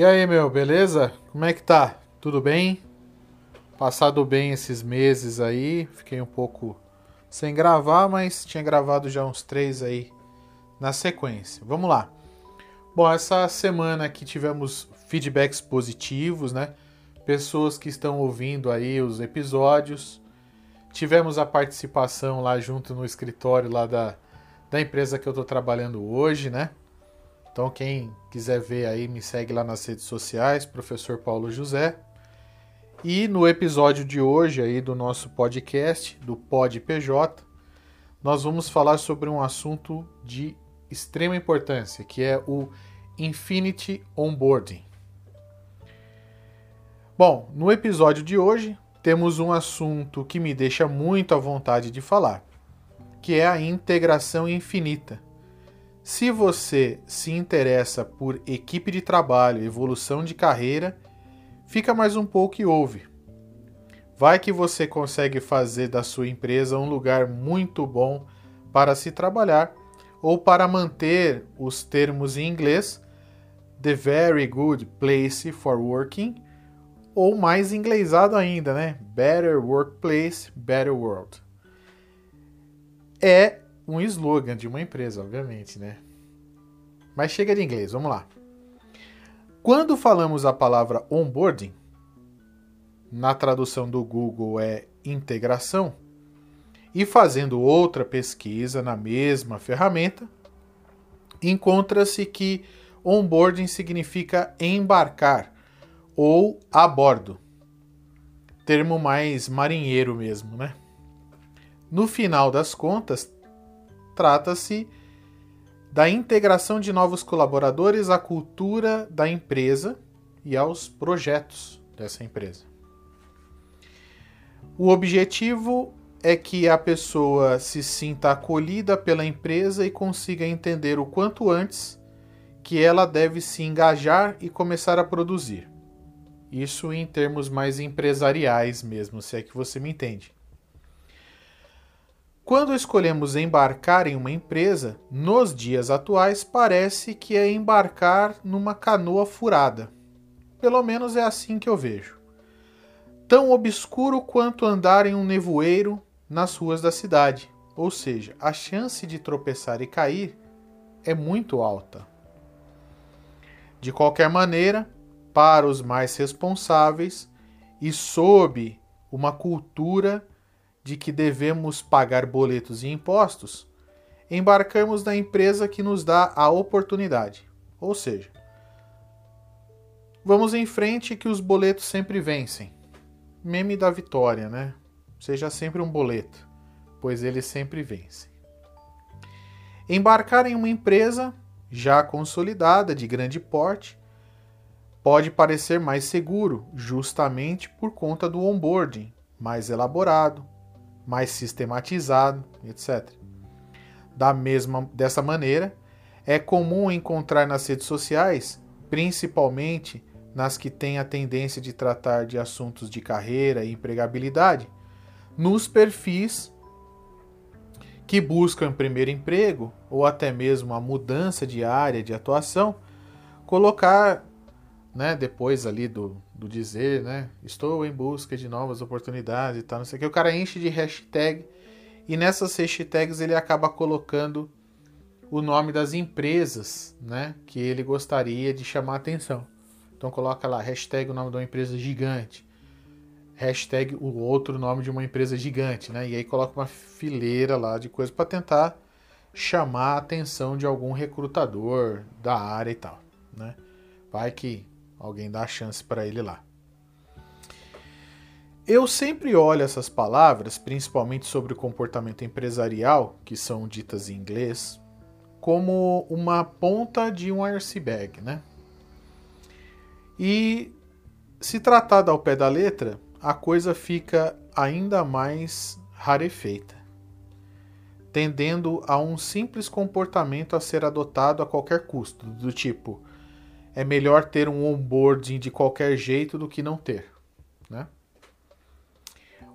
E aí, meu, beleza? Como é que tá? Tudo bem? Passado bem esses meses aí, fiquei um pouco sem gravar, mas tinha gravado já uns três aí na sequência. Vamos lá. Bom, essa semana aqui tivemos feedbacks positivos, né? Pessoas que estão ouvindo aí os episódios. Tivemos a participação lá junto no escritório lá da, da empresa que eu estou trabalhando hoje, né? Então, quem quiser ver aí, me segue lá nas redes sociais, Professor Paulo José. E no episódio de hoje aí do nosso podcast, do Pod PJ, nós vamos falar sobre um assunto de extrema importância, que é o Infinity Onboarding. Bom, no episódio de hoje temos um assunto que me deixa muito à vontade de falar, que é a integração infinita se você se interessa por equipe de trabalho, evolução de carreira, fica mais um pouco e ouve. Vai que você consegue fazer da sua empresa um lugar muito bom para se trabalhar ou para manter os termos em inglês the very good place for working ou mais inglesado ainda, né? Better workplace, better world. É um slogan de uma empresa, obviamente, né? Mas chega de inglês, vamos lá. Quando falamos a palavra onboarding, na tradução do Google é integração, e fazendo outra pesquisa na mesma ferramenta, encontra-se que onboarding significa embarcar ou a bordo. Termo mais marinheiro mesmo, né? No final das contas, trata-se da integração de novos colaboradores à cultura da empresa e aos projetos dessa empresa. O objetivo é que a pessoa se sinta acolhida pela empresa e consiga entender o quanto antes que ela deve se engajar e começar a produzir. Isso em termos mais empresariais mesmo, se é que você me entende. Quando escolhemos embarcar em uma empresa, nos dias atuais parece que é embarcar numa canoa furada. Pelo menos é assim que eu vejo. Tão obscuro quanto andar em um nevoeiro nas ruas da cidade, ou seja, a chance de tropeçar e cair é muito alta. De qualquer maneira, para os mais responsáveis e sob uma cultura de que devemos pagar boletos e impostos, embarcamos na empresa que nos dá a oportunidade. Ou seja, vamos em frente que os boletos sempre vencem. Meme da vitória, né? Seja sempre um boleto, pois eles sempre vencem. Embarcar em uma empresa já consolidada, de grande porte, pode parecer mais seguro, justamente por conta do onboarding mais elaborado, mais sistematizado, etc. Da mesma dessa maneira, é comum encontrar nas redes sociais, principalmente nas que têm a tendência de tratar de assuntos de carreira e empregabilidade, nos perfis que buscam primeiro emprego ou até mesmo a mudança de área de atuação, colocar, né, depois ali do, do dizer, né? Estou em busca de novas oportunidades e tal, não sei o que. O cara enche de hashtag e nessas hashtags ele acaba colocando o nome das empresas, né? Que ele gostaria de chamar atenção. Então coloca lá hashtag o nome de uma empresa gigante, hashtag o outro nome de uma empresa gigante, né? E aí coloca uma fileira lá de coisas para tentar chamar a atenção de algum recrutador da área e tal, né? Vai que Alguém dá a chance para ele lá. Eu sempre olho essas palavras, principalmente sobre o comportamento empresarial, que são ditas em inglês, como uma ponta de um iceberg, né? E se tratada ao pé da letra, a coisa fica ainda mais rarefeita, tendendo a um simples comportamento a ser adotado a qualquer custo, do tipo é melhor ter um onboarding de qualquer jeito do que não ter. Né?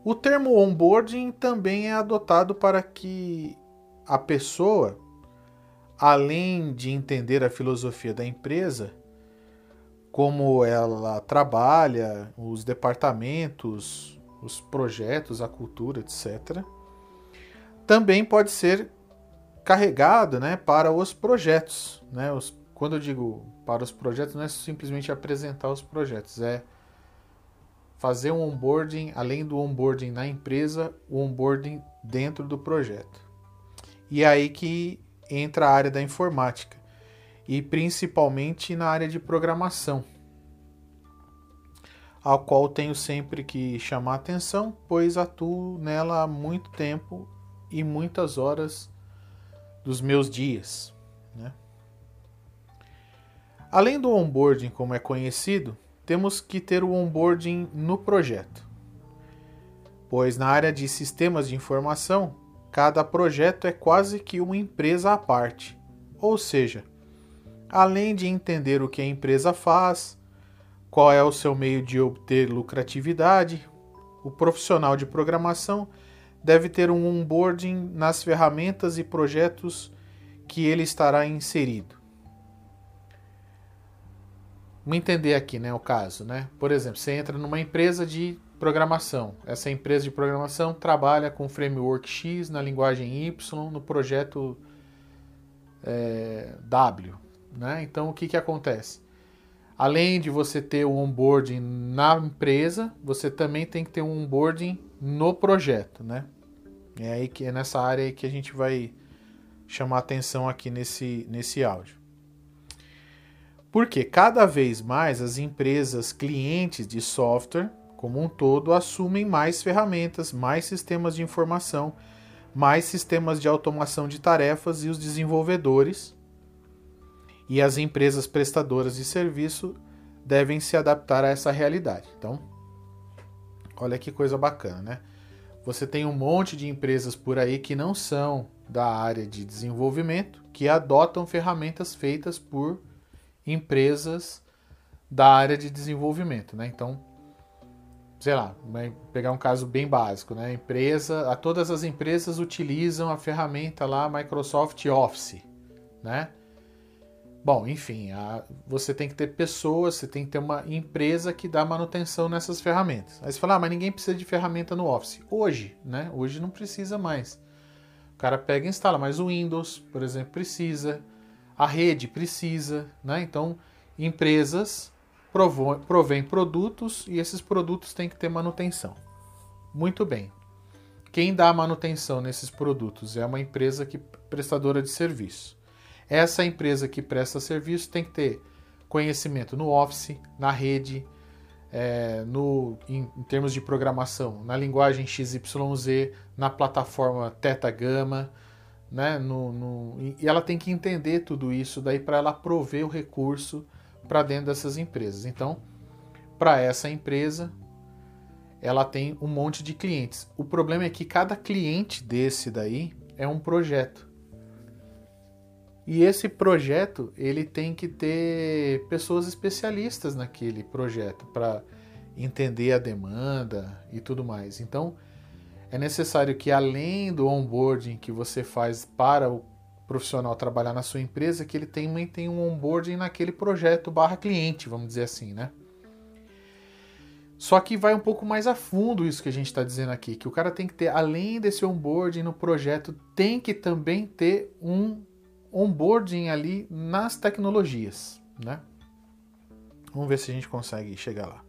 O termo onboarding também é adotado para que a pessoa, além de entender a filosofia da empresa, como ela trabalha, os departamentos, os projetos, a cultura, etc. Também pode ser carregado né, para os projetos. Né? Os, quando eu digo para os projetos, não é simplesmente apresentar os projetos, é fazer um onboarding, além do onboarding na empresa, o onboarding dentro do projeto. E é aí que entra a área da informática e principalmente na área de programação, a qual tenho sempre que chamar atenção, pois atuo nela há muito tempo e muitas horas dos meus dias. Além do onboarding, como é conhecido, temos que ter o onboarding no projeto, pois na área de sistemas de informação, cada projeto é quase que uma empresa à parte, ou seja, além de entender o que a empresa faz, qual é o seu meio de obter lucratividade, o profissional de programação deve ter um onboarding nas ferramentas e projetos que ele estará inserido. Vamos entender aqui, né, o caso, né? Por exemplo, você entra numa empresa de programação. Essa empresa de programação trabalha com framework X na linguagem Y no projeto é, W. Né? Então, o que, que acontece? Além de você ter o onboarding na empresa, você também tem que ter um onboarding no projeto, né? É aí que é nessa área que a gente vai chamar atenção aqui nesse, nesse áudio. Porque cada vez mais as empresas clientes de software, como um todo, assumem mais ferramentas, mais sistemas de informação, mais sistemas de automação de tarefas e os desenvolvedores e as empresas prestadoras de serviço devem se adaptar a essa realidade. Então, olha que coisa bacana, né? Você tem um monte de empresas por aí que não são da área de desenvolvimento, que adotam ferramentas feitas por empresas da área de desenvolvimento, né? Então, sei lá, pegar um caso bem básico, né? empresa, a todas as empresas utilizam a ferramenta lá Microsoft Office, né? Bom, enfim, a, você tem que ter pessoas, você tem que ter uma empresa que dá manutenção nessas ferramentas. Aí você fala, ah, mas ninguém precisa de ferramenta no Office. Hoje, né? Hoje não precisa mais. O cara pega e instala, mas o Windows, por exemplo, precisa. A rede precisa, né? Então, empresas provém produtos e esses produtos têm que ter manutenção. Muito bem. Quem dá manutenção nesses produtos é uma empresa que prestadora de serviço. Essa empresa que presta serviço tem que ter conhecimento no Office, na rede, é, no, em, em, termos de programação, na linguagem XYZ, na plataforma Teta Gama, né, no, no, e ela tem que entender tudo isso daí para ela prover o recurso para dentro dessas empresas. Então, para essa empresa, ela tem um monte de clientes. O problema é que cada cliente desse daí é um projeto. E esse projeto, ele tem que ter pessoas especialistas naquele projeto para entender a demanda e tudo mais. Então, é necessário que além do onboarding que você faz para o profissional trabalhar na sua empresa, que ele também tenha um onboarding naquele projeto barra cliente, vamos dizer assim, né? Só que vai um pouco mais a fundo isso que a gente está dizendo aqui, que o cara tem que ter, além desse onboarding no projeto, tem que também ter um onboarding ali nas tecnologias, né? Vamos ver se a gente consegue chegar lá.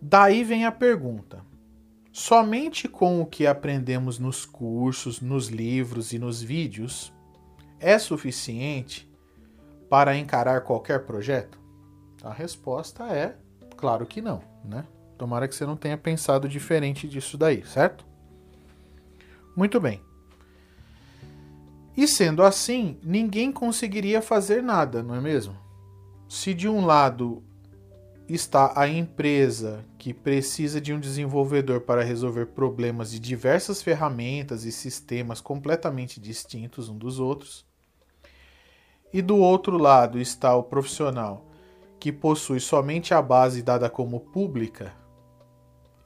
Daí vem a pergunta: somente com o que aprendemos nos cursos, nos livros e nos vídeos é suficiente para encarar qualquer projeto? A resposta é claro que não, né? Tomara que você não tenha pensado diferente disso daí, certo? Muito bem. E sendo assim, ninguém conseguiria fazer nada, não é mesmo? Se de um lado está a empresa que precisa de um desenvolvedor para resolver problemas de diversas ferramentas e sistemas completamente distintos um dos outros, e do outro lado está o profissional que possui somente a base dada como pública,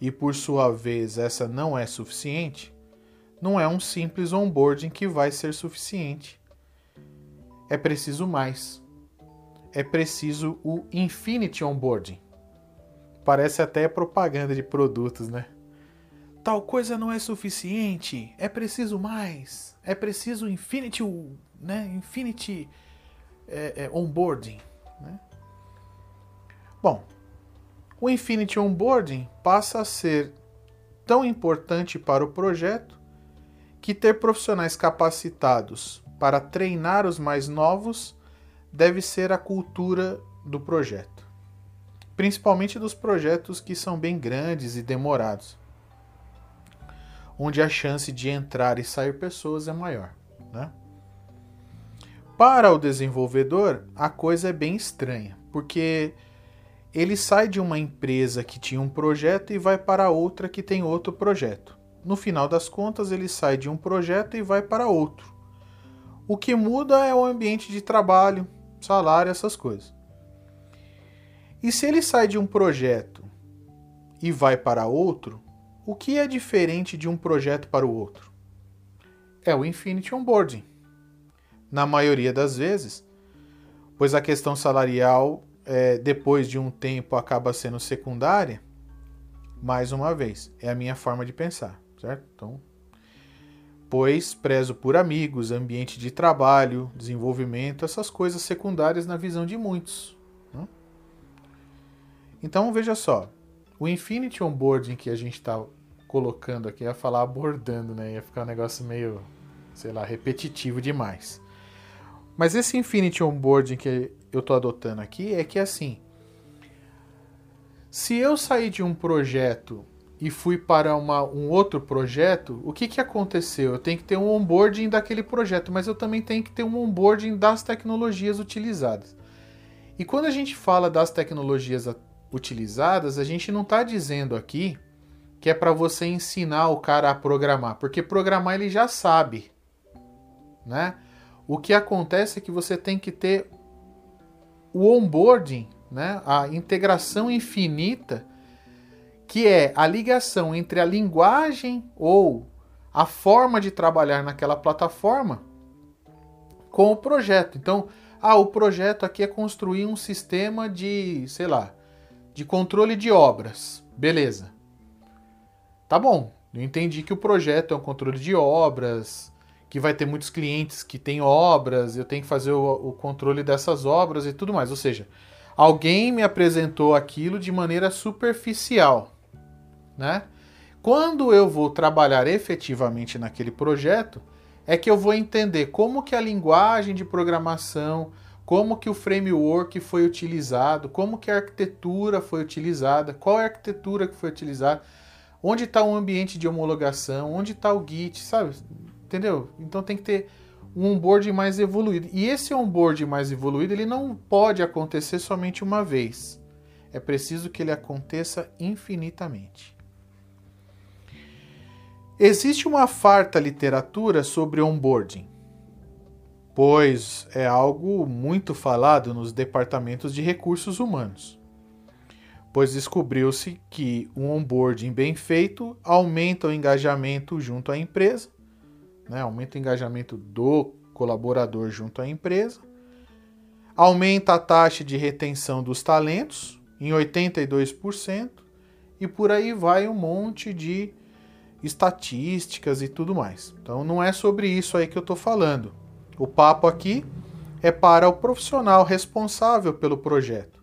e por sua vez essa não é suficiente, não é um simples onboarding que vai ser suficiente. É preciso mais. É preciso o Infinity Onboarding. Parece até propaganda de produtos, né? Tal coisa não é suficiente, é preciso mais, é preciso Infinity, né? Infinity é, é, Onboarding. Né? Bom, o Infinity Onboarding passa a ser tão importante para o projeto que ter profissionais capacitados para treinar os mais novos deve ser a cultura do projeto, principalmente dos projetos que são bem grandes e demorados, onde a chance de entrar e sair pessoas é maior. Né? Para o desenvolvedor, a coisa é bem estranha, porque ele sai de uma empresa que tinha um projeto e vai para outra que tem outro projeto. No final das contas, ele sai de um projeto e vai para outro. O que muda é o ambiente de trabalho, salário, essas coisas. E se ele sai de um projeto e vai para outro, o que é diferente de um projeto para o outro? É o Infinity Onboarding. Na maioria das vezes, pois a questão salarial, é, depois de um tempo, acaba sendo secundária, mais uma vez, é a minha forma de pensar, certo? Então, pois prezo por amigos, ambiente de trabalho, desenvolvimento, essas coisas secundárias na visão de muitos. Né? Então veja só, o Infinity Onboarding que a gente está colocando aqui, ia falar abordando, né? Ia ficar um negócio meio, sei lá, repetitivo demais. Mas esse Infinity Onboarding que eu estou adotando aqui é que assim, se eu sair de um projeto e fui para uma, um outro projeto, o que, que aconteceu? Eu tenho que ter um onboarding daquele projeto, mas eu também tenho que ter um onboarding das tecnologias utilizadas. E quando a gente fala das tecnologias utilizadas, a gente não está dizendo aqui que é para você ensinar o cara a programar, porque programar ele já sabe, né? O que acontece é que você tem que ter o onboarding, né? A integração infinita que é a ligação entre a linguagem ou a forma de trabalhar naquela plataforma com o projeto. Então, ah, o projeto aqui é construir um sistema de, sei lá, de controle de obras. Beleza. Tá bom. Eu entendi que o projeto é um controle de obras, que vai ter muitos clientes que têm obras, eu tenho que fazer o, o controle dessas obras e tudo mais. Ou seja, alguém me apresentou aquilo de maneira superficial né? Quando eu vou trabalhar efetivamente naquele projeto, é que eu vou entender como que a linguagem de programação, como que o framework foi utilizado, como que a arquitetura foi utilizada, qual é a arquitetura que foi utilizada, onde está o ambiente de homologação, onde está o Git, sabe? Entendeu? Então tem que ter um onboard mais evoluído. E esse onboard mais evoluído, ele não pode acontecer somente uma vez. É preciso que ele aconteça infinitamente. Existe uma farta literatura sobre onboarding, pois é algo muito falado nos departamentos de recursos humanos. Pois descobriu-se que um onboarding bem feito aumenta o engajamento junto à empresa, né? aumenta o engajamento do colaborador junto à empresa, aumenta a taxa de retenção dos talentos em 82%, e por aí vai um monte de estatísticas e tudo mais. Então não é sobre isso aí que eu estou falando. O papo aqui é para o profissional responsável pelo projeto,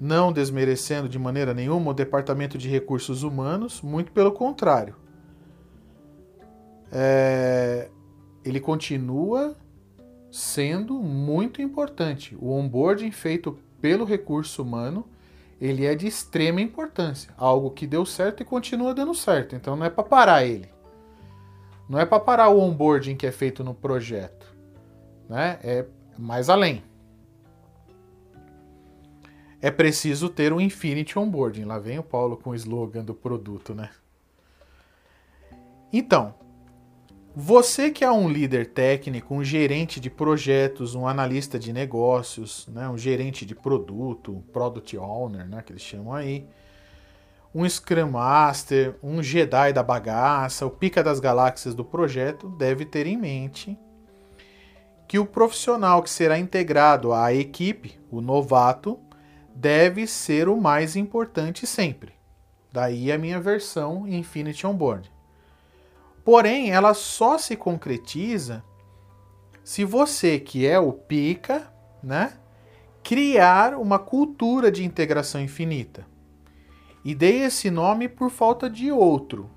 não desmerecendo de maneira nenhuma o Departamento de Recursos Humanos, muito pelo contrário. É... Ele continua sendo muito importante. O onboarding feito pelo recurso humano ele é de extrema importância. Algo que deu certo e continua dando certo. Então não é para parar ele. Não é para parar o onboarding que é feito no projeto. Né? É mais além. É preciso ter um Infinity Onboarding. Lá vem o Paulo com o slogan do produto, né? Então, você que é um líder técnico, um gerente de projetos, um analista de negócios, né, um gerente de produto, um product owner, né, que eles chamam aí, um Scrum Master, um Jedi da bagaça, o pica das galáxias do projeto, deve ter em mente que o profissional que será integrado à equipe, o novato, deve ser o mais importante sempre. Daí a minha versão Infinity Onboard. Porém, ela só se concretiza se você, que é o pica, né, criar uma cultura de integração infinita. E dei esse nome por falta de outro.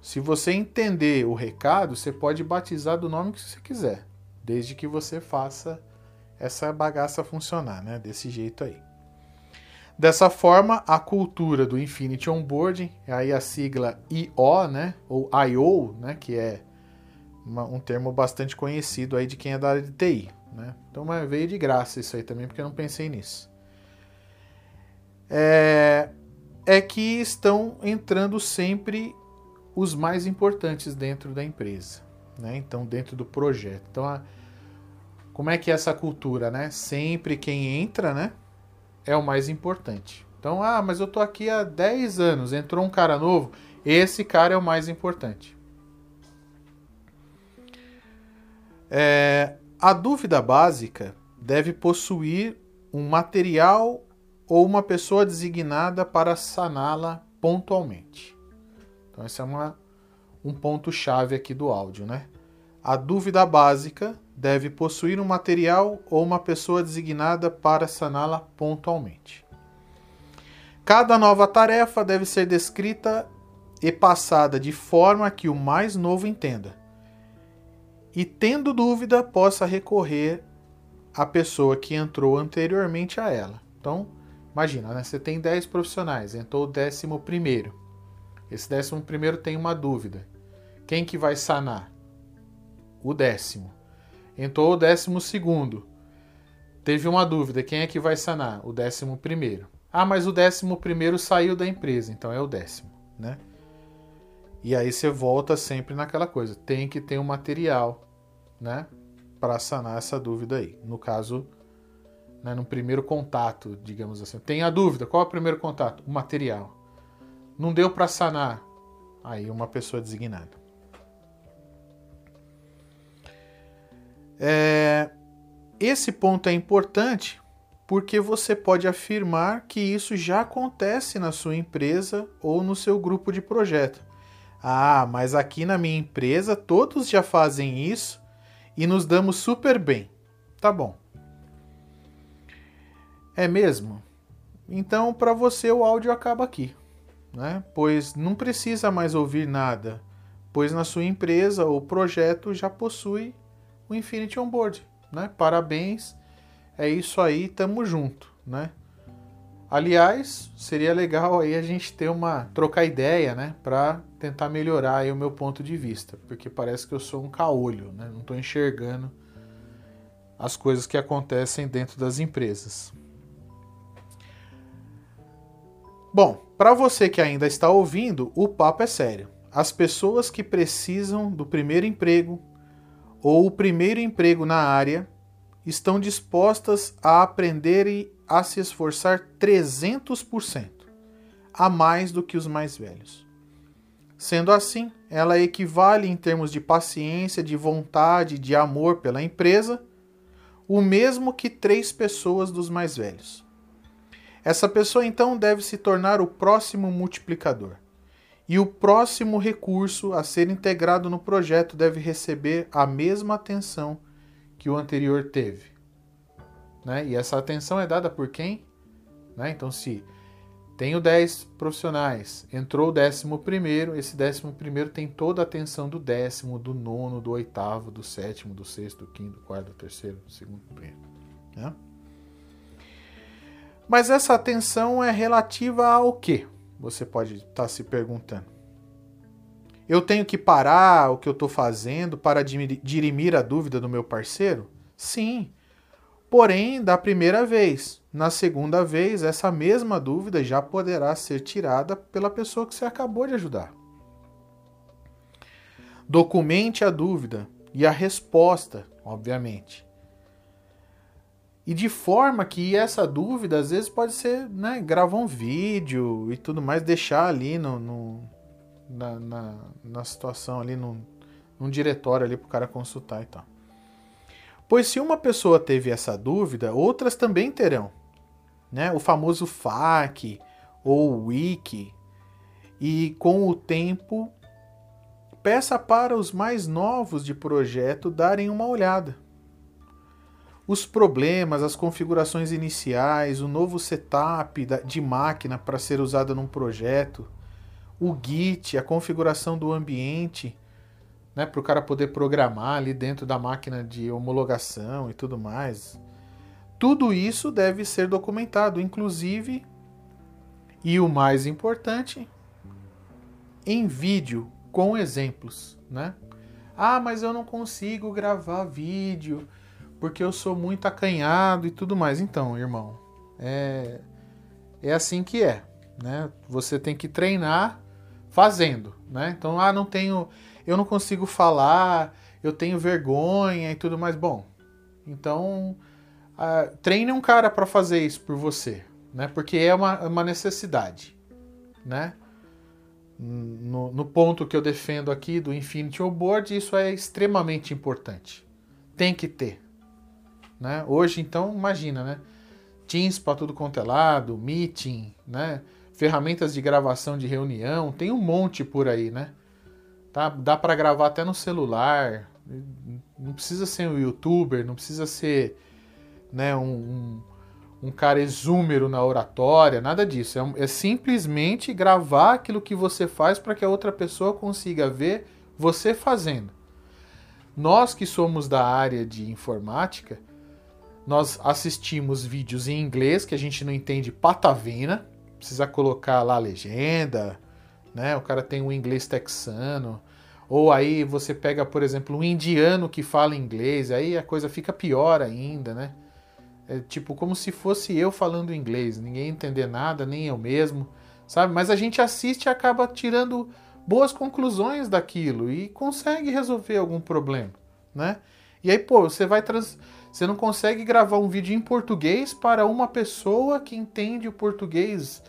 Se você entender o recado, você pode batizar do nome que você quiser, desde que você faça essa bagaça funcionar, né? Desse jeito aí. Dessa forma, a cultura do Infinity Onboarding, aí a sigla IO, né? Ou IO, né? Que é uma, um termo bastante conhecido aí de quem é da área de TI, né? Então mas veio de graça isso aí também, porque eu não pensei nisso. É, é que estão entrando sempre os mais importantes dentro da empresa, né? Então, dentro do projeto. Então, a, como é que é essa cultura, né? Sempre quem entra, né? É o mais importante. Então, ah, mas eu tô aqui há 10 anos, entrou um cara novo, esse cara é o mais importante. É, a dúvida básica deve possuir um material ou uma pessoa designada para saná-la pontualmente. Então, esse é uma, um ponto-chave aqui do áudio, né? A dúvida básica deve possuir um material ou uma pessoa designada para saná-la pontualmente. Cada nova tarefa deve ser descrita e passada de forma que o mais novo entenda. E, tendo dúvida, possa recorrer à pessoa que entrou anteriormente a ela. Então, imagina, né? você tem 10 profissionais, entrou o décimo primeiro. Esse décimo primeiro tem uma dúvida. Quem que vai sanar? O décimo. Entrou o décimo segundo. Teve uma dúvida. Quem é que vai sanar? O décimo primeiro. Ah, mas o décimo primeiro saiu da empresa, então é o décimo, né? E aí você volta sempre naquela coisa. Tem que ter um material, né? Para sanar essa dúvida aí. No caso, né, no primeiro contato, digamos assim. Tem a dúvida. Qual é o primeiro contato? O material. Não deu para sanar. Aí uma pessoa designada. É, esse ponto é importante porque você pode afirmar que isso já acontece na sua empresa ou no seu grupo de projeto. Ah, mas aqui na minha empresa todos já fazem isso e nos damos super bem. Tá bom. É mesmo? Então, para você, o áudio acaba aqui né? pois não precisa mais ouvir nada, pois na sua empresa ou projeto já possui o Infinity Onboard. Né? Parabéns, é isso aí, tamo junto. Né? Aliás, seria legal aí a gente ter uma trocar ideia, né, para tentar melhorar aí o meu ponto de vista, porque parece que eu sou um caolho, né? Não estou enxergando as coisas que acontecem dentro das empresas. Bom, para você que ainda está ouvindo, o papo é sério. As pessoas que precisam do primeiro emprego ou o primeiro emprego na área estão dispostas a aprender e a se esforçar 300% a mais do que os mais velhos. Sendo assim, ela equivale em termos de paciência, de vontade, de amor pela empresa, o mesmo que três pessoas dos mais velhos. Essa pessoa então deve se tornar o próximo multiplicador. E o próximo recurso a ser integrado no projeto deve receber a mesma atenção que o anterior teve. Né? E essa atenção é dada por quem? Né? Então, se tenho 10 profissionais, entrou o décimo primeiro, esse décimo primeiro tem toda a atenção do décimo, do nono, do oitavo, do sétimo, do sexto, do quinto, do quarto, do terceiro, do segundo, do primeiro. Né? Mas essa atenção é relativa ao que? Você pode estar tá se perguntando. Eu tenho que parar o que eu estou fazendo para dirimir a dúvida do meu parceiro? Sim. Porém, da primeira vez. Na segunda vez, essa mesma dúvida já poderá ser tirada pela pessoa que você acabou de ajudar. Documente a dúvida e a resposta, obviamente. E de forma que essa dúvida, às vezes, pode ser, né, gravar um vídeo e tudo mais, deixar ali no, no na, na, na, situação ali, no, num diretório ali para o cara consultar e tal. Pois se uma pessoa teve essa dúvida, outras também terão. Né? O famoso FAQ ou Wiki. E com o tempo, peça para os mais novos de projeto darem uma olhada. Os problemas, as configurações iniciais, o novo setup de máquina para ser usado num projeto, o Git, a configuração do ambiente, né, para o cara poder programar ali dentro da máquina de homologação e tudo mais. Tudo isso deve ser documentado, inclusive, e o mais importante, em vídeo com exemplos, né? Ah, mas eu não consigo gravar vídeo porque eu sou muito acanhado e tudo mais. Então, irmão, é, é assim que é, né? Você tem que treinar fazendo, né? Então, ah, não tenho, eu não consigo falar, eu tenho vergonha e tudo mais. Bom, então ah, treine um cara para fazer isso por você, né? Porque é uma, uma necessidade, né? No, no, ponto que eu defendo aqui do Infinity Board, isso é extremamente importante. Tem que ter. Né? Hoje, então, imagina, né? Teams para tudo quanto é lado, meeting, né? ferramentas de gravação de reunião, tem um monte por aí, né? Tá? Dá para gravar até no celular, não precisa ser um youtuber, não precisa ser né, um, um um cara exúmero na oratória, nada disso. É, é simplesmente gravar aquilo que você faz para que a outra pessoa consiga ver você fazendo. Nós que somos da área de informática, nós assistimos vídeos em inglês que a gente não entende patavina, precisa colocar lá a legenda, né? O cara tem um inglês texano, ou aí você pega, por exemplo, um indiano que fala inglês, aí a coisa fica pior ainda, né? É tipo como se fosse eu falando inglês, ninguém entender nada, nem eu mesmo, sabe? Mas a gente assiste e acaba tirando boas conclusões daquilo e consegue resolver algum problema, né? E aí, pô, você vai trans... você não consegue gravar um vídeo em português para uma pessoa que entende o português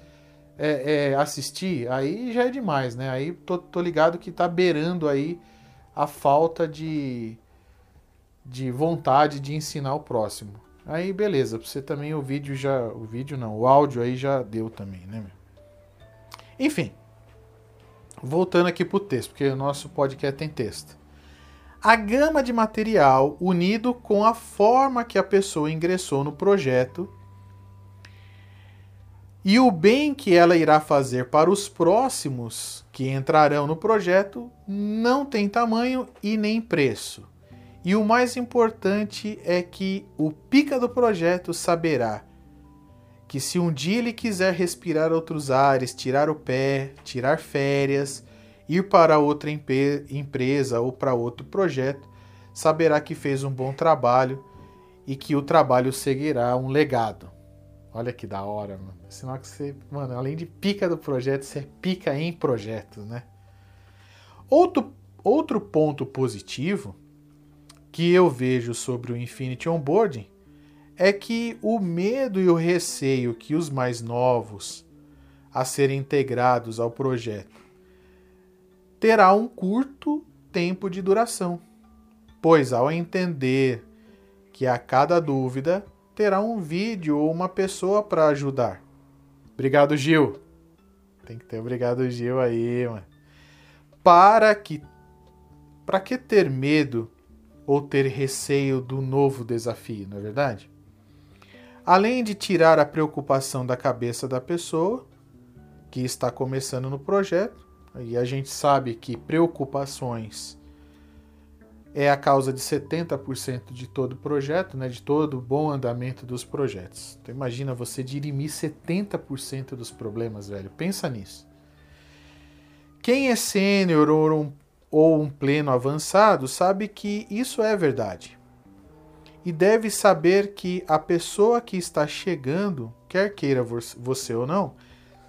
é, é, assistir, aí já é demais, né? Aí tô, tô ligado que tá beirando aí a falta de, de vontade de ensinar o próximo. Aí beleza, você também o vídeo já. O vídeo não, o áudio aí já deu também, né? Enfim. Voltando aqui pro texto, porque o nosso podcast tem texto. A gama de material unido com a forma que a pessoa ingressou no projeto e o bem que ela irá fazer para os próximos que entrarão no projeto não tem tamanho e nem preço. E o mais importante é que o pica do projeto saberá que se um dia ele quiser respirar outros ares, tirar o pé, tirar férias, ir para outra empresa ou para outro projeto, saberá que fez um bom trabalho e que o trabalho seguirá um legado. Olha que da hora, mano. Sinal que você, mano, além de pica do projeto, você é pica em projetos, né? Outro, outro ponto positivo que eu vejo sobre o Infinity Onboarding é que o medo e o receio que os mais novos a serem integrados ao projeto terá um curto tempo de duração, pois ao entender que a cada dúvida terá um vídeo ou uma pessoa para ajudar. Obrigado, Gil. Tem que ter obrigado, Gil aí, mano. Para que para que ter medo ou ter receio do novo desafio, não é verdade? Além de tirar a preocupação da cabeça da pessoa que está começando no projeto, e a gente sabe que preocupações é a causa de 70% de todo projeto, né, de todo bom andamento dos projetos. Então imagina você dirimir 70% dos problemas, velho. Pensa nisso. Quem é sênior ou um ou um pleno avançado sabe que isso é verdade. E deve saber que a pessoa que está chegando, quer queira você ou não,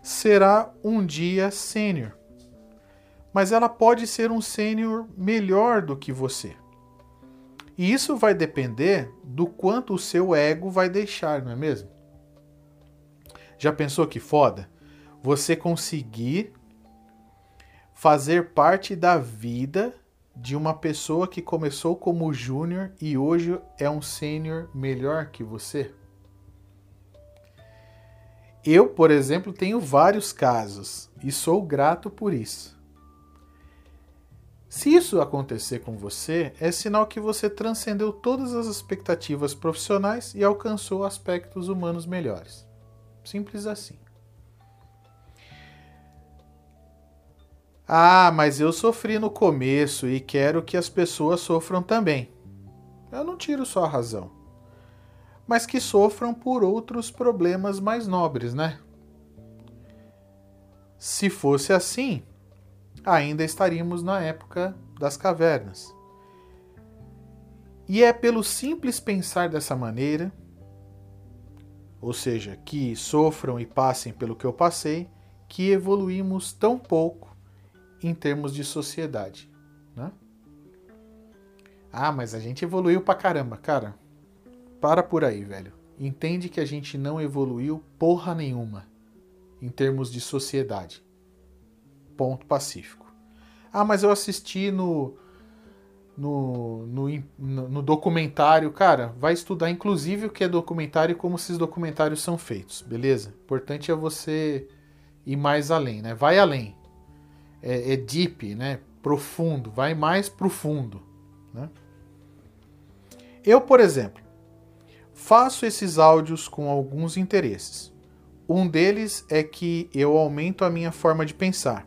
será um dia sênior. Mas ela pode ser um sênior melhor do que você. E isso vai depender do quanto o seu ego vai deixar, não é mesmo? Já pensou que foda? Você conseguir fazer parte da vida de uma pessoa que começou como júnior e hoje é um sênior melhor que você? Eu, por exemplo, tenho vários casos e sou grato por isso. Se isso acontecer com você, é sinal que você transcendeu todas as expectativas profissionais e alcançou aspectos humanos melhores. Simples assim. Ah, mas eu sofri no começo e quero que as pessoas sofram também. Eu não tiro só a razão. Mas que sofram por outros problemas mais nobres, né? Se fosse assim, ainda estaríamos na época das cavernas. E é pelo simples pensar dessa maneira, ou seja, que sofram e passem pelo que eu passei, que evoluímos tão pouco em termos de sociedade. Né? Ah, mas a gente evoluiu pra caramba. Cara, para por aí, velho. Entende que a gente não evoluiu porra nenhuma em termos de sociedade. Ponto pacífico. Ah, mas eu assisti no, no, no, no, documentário. Cara, vai estudar inclusive o que é documentário e como esses documentários são feitos, beleza? Importante é você ir mais além, né? Vai além é, é deep, né? profundo, vai mais profundo. Né? Eu, por exemplo, faço esses áudios com alguns interesses. Um deles é que eu aumento a minha forma de pensar.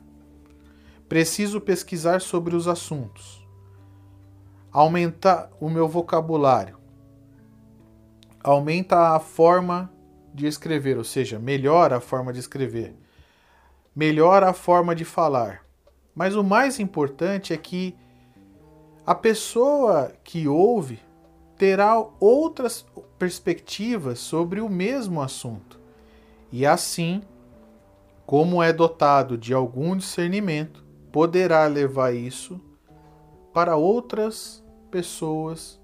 Preciso pesquisar sobre os assuntos. Aumenta o meu vocabulário. Aumenta a forma de escrever, ou seja, melhora a forma de escrever. Melhora a forma de falar. Mas o mais importante é que a pessoa que ouve terá outras perspectivas sobre o mesmo assunto. E assim, como é dotado de algum discernimento, poderá levar isso para outras pessoas,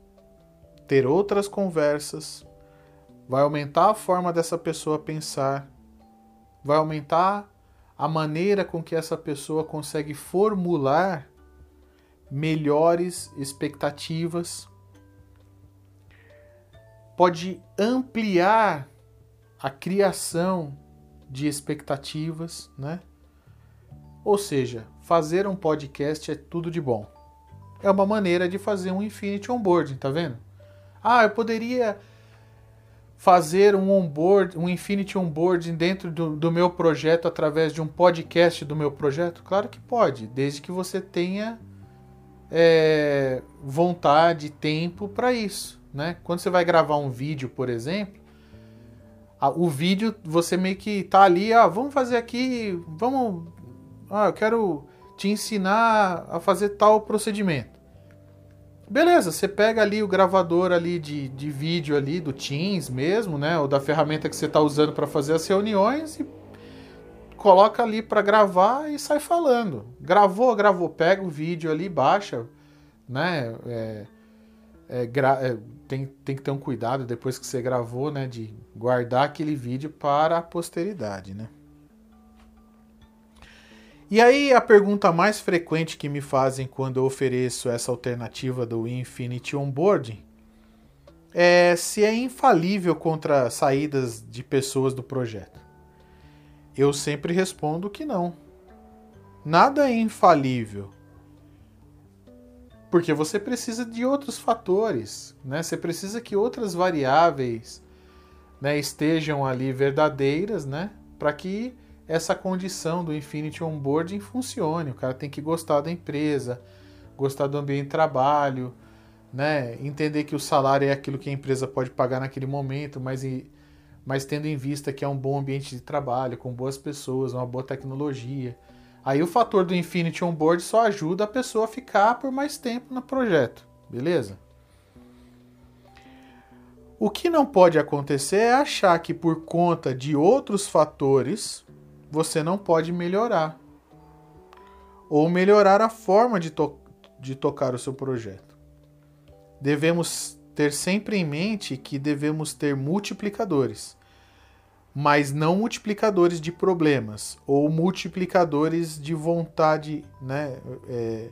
ter outras conversas, vai aumentar a forma dessa pessoa pensar, vai aumentar a maneira com que essa pessoa consegue formular melhores expectativas, pode ampliar a criação de expectativas, né? Ou seja, fazer um podcast é tudo de bom. É uma maneira de fazer um Infinity Onboarding, tá vendo? Ah, eu poderia fazer um onboard, um Infinity Onboarding dentro do, do, meu projeto através de um podcast do meu projeto? Claro que pode, desde que você tenha é, vontade, tempo para isso. Né? Quando você vai gravar um vídeo, por exemplo, a, o vídeo você meio que tá ali, ah, vamos fazer aqui, vamos, ah, eu quero te ensinar a fazer tal procedimento. Beleza, você pega ali o gravador ali de, de vídeo ali do Teams mesmo, né? Ou da ferramenta que você está usando para fazer as reuniões e coloca ali para gravar e sai falando. Gravou, gravou, pega o vídeo ali, baixa, né? É, é, é, tem, tem que ter um cuidado depois que você gravou, né? De guardar aquele vídeo para a posteridade, né? E aí a pergunta mais frequente que me fazem quando eu ofereço essa alternativa do Infinity Onboarding é se é infalível contra saídas de pessoas do projeto. Eu sempre respondo que não. Nada é infalível. Porque você precisa de outros fatores, né? Você precisa que outras variáveis né, estejam ali verdadeiras, né? Para que essa condição do Infinity Onboarding funcione. O cara tem que gostar da empresa, gostar do ambiente de trabalho, né? entender que o salário é aquilo que a empresa pode pagar naquele momento, mas, mas tendo em vista que é um bom ambiente de trabalho, com boas pessoas, uma boa tecnologia. Aí o fator do Infinity Onboard só ajuda a pessoa a ficar por mais tempo no projeto, beleza? O que não pode acontecer é achar que por conta de outros fatores você não pode melhorar. Ou melhorar a forma de, to de tocar o seu projeto. Devemos ter sempre em mente que devemos ter multiplicadores, mas não multiplicadores de problemas ou multiplicadores de vontade, né? É,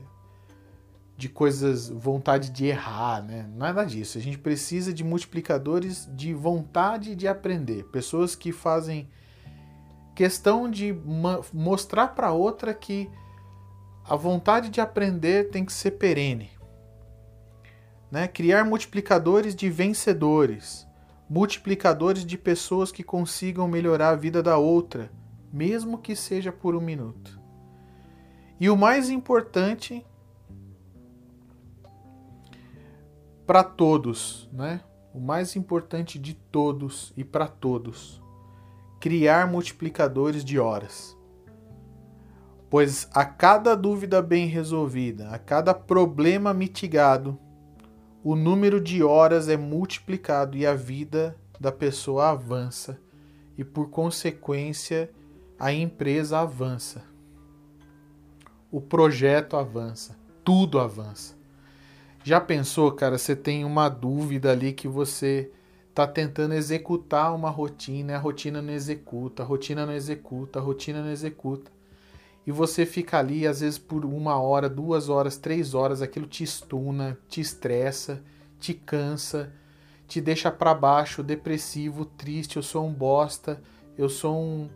de coisas, vontade de errar, né? Nada disso. A gente precisa de multiplicadores de vontade de aprender, pessoas que fazem questão de mostrar para outra que a vontade de aprender tem que ser perene. Né? Criar multiplicadores de vencedores, multiplicadores de pessoas que consigam melhorar a vida da outra, mesmo que seja por um minuto. E o mais importante para todos, né? O mais importante de todos e para todos, criar multiplicadores de horas. Pois a cada dúvida bem resolvida, a cada problema mitigado, o número de horas é multiplicado e a vida da pessoa avança e, por consequência, a empresa avança. O projeto avança, tudo avança. Já pensou, cara, você tem uma dúvida ali que você tá tentando executar uma rotina, a rotina não executa, a rotina não executa, a rotina não executa. E você fica ali, às vezes, por uma hora, duas horas, três horas, aquilo te estuna, te estressa, te cansa, te deixa para baixo, depressivo, triste, eu sou um bosta, eu sou um,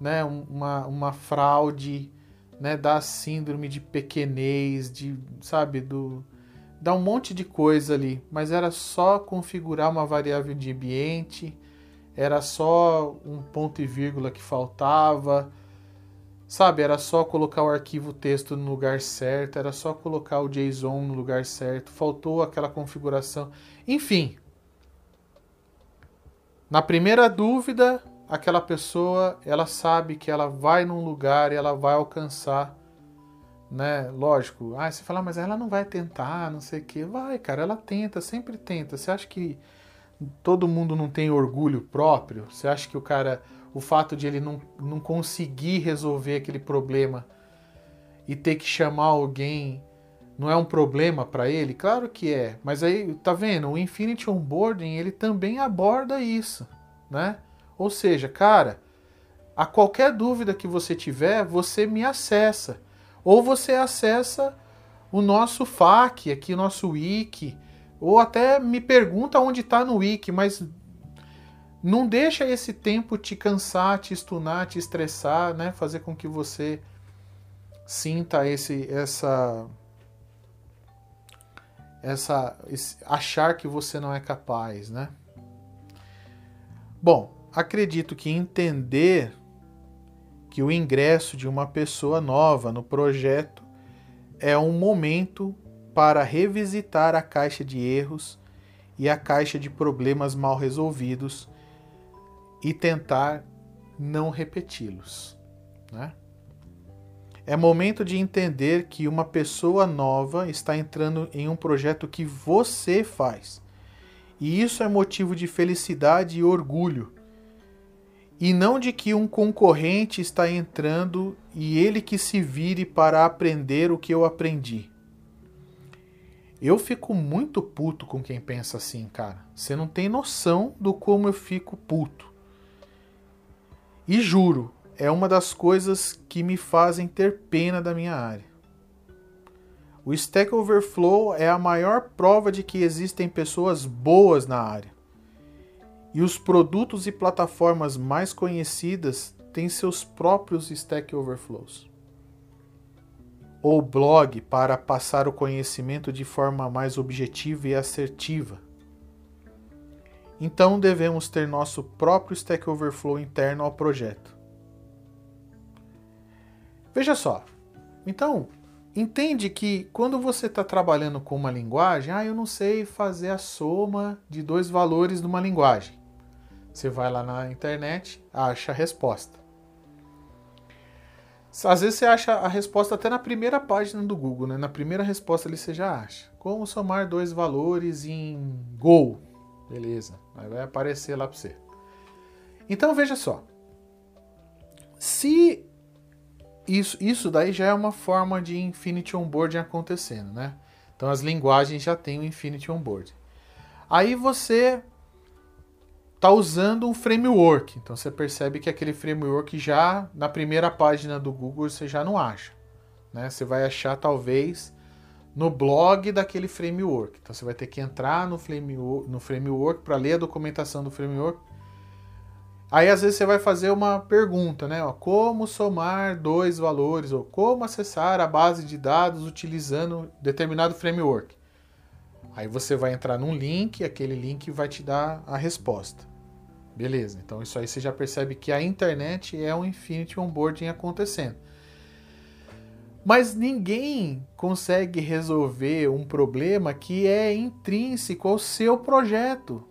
né, uma, uma fraude, né, da síndrome de pequenez, de, sabe, do dá um monte de coisa ali, mas era só configurar uma variável de ambiente, era só um ponto e vírgula que faltava, sabe? Era só colocar o arquivo texto no lugar certo, era só colocar o JSON no lugar certo, faltou aquela configuração, enfim. Na primeira dúvida, aquela pessoa, ela sabe que ela vai num lugar e ela vai alcançar né? Lógico, ah, você fala, mas ela não vai tentar, não sei o que. Vai, cara, ela tenta, sempre tenta. Você acha que todo mundo não tem orgulho próprio? Você acha que o cara, o fato de ele não, não conseguir resolver aquele problema e ter que chamar alguém não é um problema para ele? Claro que é, mas aí, tá vendo? O Infinity Onboarding, ele também aborda isso, né? Ou seja, cara, a qualquer dúvida que você tiver, você me acessa ou você acessa o nosso FAQ, aqui o nosso wiki, ou até me pergunta onde está no wiki, mas não deixa esse tempo te cansar, te estunar, te estressar, né? Fazer com que você sinta esse, essa, essa, esse, achar que você não é capaz, né? Bom, acredito que entender que o ingresso de uma pessoa nova no projeto é um momento para revisitar a caixa de erros e a caixa de problemas mal resolvidos e tentar não repeti-los. Né? É momento de entender que uma pessoa nova está entrando em um projeto que você faz. E isso é motivo de felicidade e orgulho e não de que um concorrente está entrando e ele que se vire para aprender o que eu aprendi. Eu fico muito puto com quem pensa assim, cara. Você não tem noção do como eu fico puto. E juro, é uma das coisas que me fazem ter pena da minha área. O Stack Overflow é a maior prova de que existem pessoas boas na área. E os produtos e plataformas mais conhecidas têm seus próprios Stack Overflows. Ou blog para passar o conhecimento de forma mais objetiva e assertiva. Então devemos ter nosso próprio Stack Overflow interno ao projeto. Veja só. Então, entende que quando você está trabalhando com uma linguagem, ah, eu não sei fazer a soma de dois valores numa linguagem. Você vai lá na internet, acha a resposta. Às vezes você acha a resposta até na primeira página do Google, né? Na primeira resposta ali você já acha. Como somar dois valores em Go? Beleza. Aí vai aparecer lá para você. Então veja só. Se isso, isso daí já é uma forma de Infinity Onboarding acontecendo, né? Então as linguagens já têm o Infinity Onboarding. Aí você está usando um framework. Então você percebe que aquele framework já na primeira página do Google você já não acha. Né? Você vai achar talvez no blog daquele framework. Então você vai ter que entrar no framework, no framework para ler a documentação do framework. Aí às vezes você vai fazer uma pergunta, né? Como somar dois valores ou como acessar a base de dados utilizando determinado framework. Aí você vai entrar num link, aquele link vai te dar a resposta. Beleza, então isso aí você já percebe que a internet é um Infinity Onboarding acontecendo. Mas ninguém consegue resolver um problema que é intrínseco ao seu projeto.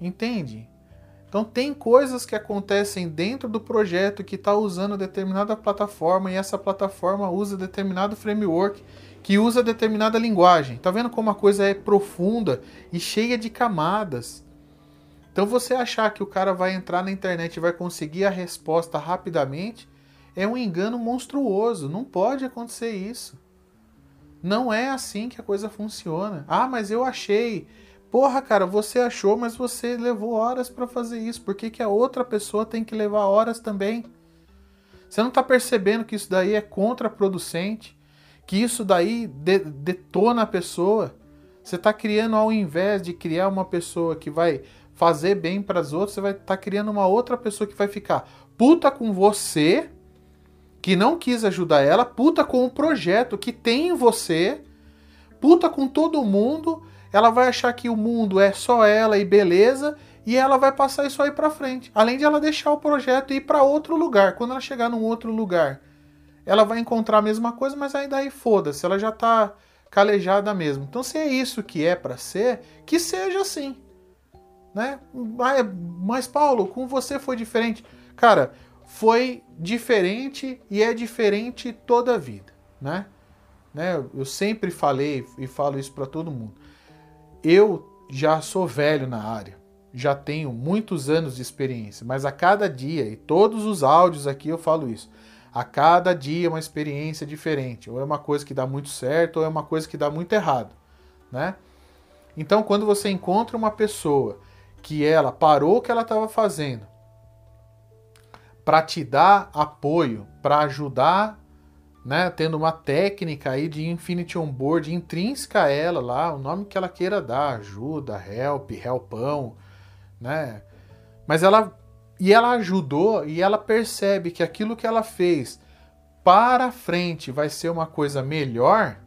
Entende? Então tem coisas que acontecem dentro do projeto que está usando determinada plataforma e essa plataforma usa determinado framework que usa determinada linguagem. Tá vendo como a coisa é profunda e cheia de camadas? Então você achar que o cara vai entrar na internet e vai conseguir a resposta rapidamente é um engano monstruoso. Não pode acontecer isso. Não é assim que a coisa funciona. Ah, mas eu achei. Porra, cara, você achou, mas você levou horas para fazer isso. Por que, que a outra pessoa tem que levar horas também? Você não está percebendo que isso daí é contraproducente? Que isso daí de detona a pessoa? Você está criando, ao invés de criar uma pessoa que vai fazer bem para as outras, você vai estar tá criando uma outra pessoa que vai ficar puta com você que não quis ajudar ela, puta com o projeto que tem em você, puta com todo mundo, ela vai achar que o mundo é só ela e beleza, e ela vai passar isso aí para frente. Além de ela deixar o projeto e ir para outro lugar. Quando ela chegar num outro lugar, ela vai encontrar a mesma coisa, mas aí daí foda-se, ela já tá calejada mesmo. Então se é isso que é para ser, que seja assim. Né? Mas Paulo, com você foi diferente. Cara, foi diferente e é diferente toda a vida, né? né? Eu sempre falei e falo isso para todo mundo. Eu já sou velho na área, já tenho muitos anos de experiência, mas a cada dia, e todos os áudios aqui eu falo isso, a cada dia é uma experiência diferente, ou é uma coisa que dá muito certo, ou é uma coisa que dá muito errado, né? Então, quando você encontra uma pessoa que ela parou o que ela estava fazendo para te dar apoio, para ajudar, né, tendo uma técnica aí de Infinity Onboard intrínseca a ela lá, o nome que ela queira dar, ajuda, help, helpão, né? Mas ela e ela ajudou e ela percebe que aquilo que ela fez para frente vai ser uma coisa melhor,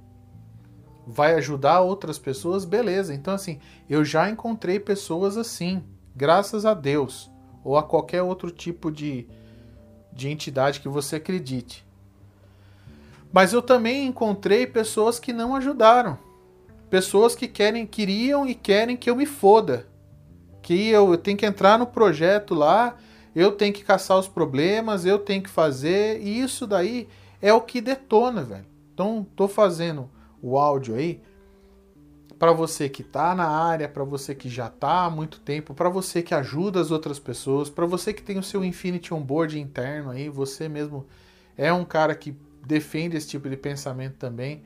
vai ajudar outras pessoas, beleza. Então assim, eu já encontrei pessoas assim, graças a Deus, ou a qualquer outro tipo de de entidade que você acredite. Mas eu também encontrei pessoas que não ajudaram. Pessoas que querem, queriam e querem que eu me foda. Que eu, eu tenho que entrar no projeto lá, eu tenho que caçar os problemas, eu tenho que fazer, e isso daí é o que detona, velho. Então, tô fazendo o áudio aí para você que está na área, para você que já está há muito tempo, para você que ajuda as outras pessoas, para você que tem o seu Infinity Onboard interno aí, você mesmo é um cara que defende esse tipo de pensamento também.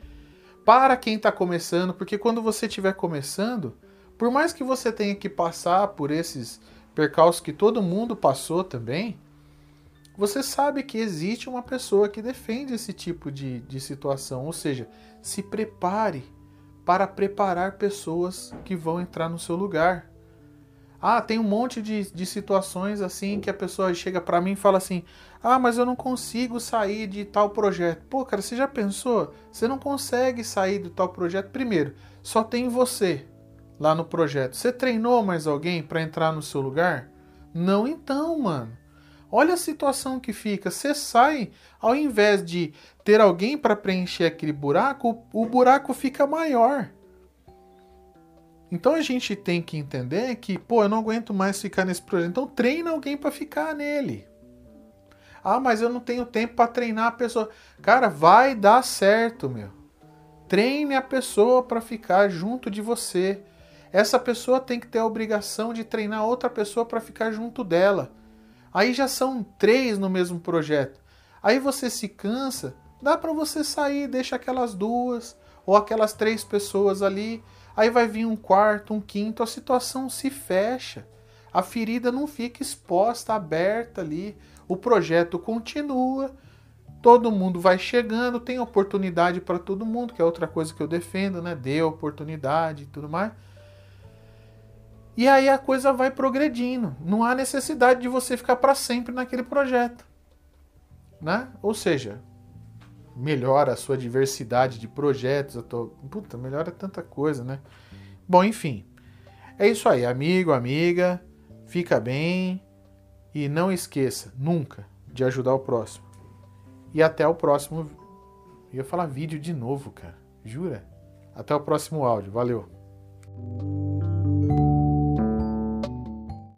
Para quem está começando, porque quando você estiver começando, por mais que você tenha que passar por esses percalços que todo mundo passou também, você sabe que existe uma pessoa que defende esse tipo de, de situação. Ou seja, se prepare para preparar pessoas que vão entrar no seu lugar. Ah, tem um monte de, de situações assim que a pessoa chega para mim e fala assim: Ah, mas eu não consigo sair de tal projeto. Pô, cara, você já pensou? Você não consegue sair de tal projeto. Primeiro, só tem você lá no projeto. Você treinou mais alguém para entrar no seu lugar? Não, então, mano. Olha a situação que fica. Você sai, ao invés de ter alguém para preencher aquele buraco, o buraco fica maior. Então a gente tem que entender que, pô, eu não aguento mais ficar nesse projeto. Então treina alguém para ficar nele. Ah, mas eu não tenho tempo para treinar a pessoa. Cara, vai dar certo, meu. Treine a pessoa para ficar junto de você. Essa pessoa tem que ter a obrigação de treinar outra pessoa para ficar junto dela. Aí já são três no mesmo projeto. Aí você se cansa, dá para você sair, deixa aquelas duas ou aquelas três pessoas ali. Aí vai vir um quarto, um quinto, a situação se fecha. A ferida não fica exposta, aberta ali. O projeto continua todo mundo vai chegando, tem oportunidade para todo mundo, que é outra coisa que eu defendo, né? Dê oportunidade e tudo mais. E aí a coisa vai progredindo. Não há necessidade de você ficar para sempre naquele projeto. Né? Ou seja, melhora a sua diversidade de projetos. Puta, melhora tanta coisa, né? Bom, enfim. É isso aí, amigo, amiga. Fica bem. E não esqueça, nunca, de ajudar o próximo. E até o próximo. Eu ia falar vídeo de novo, cara. Jura? Até o próximo áudio. Valeu.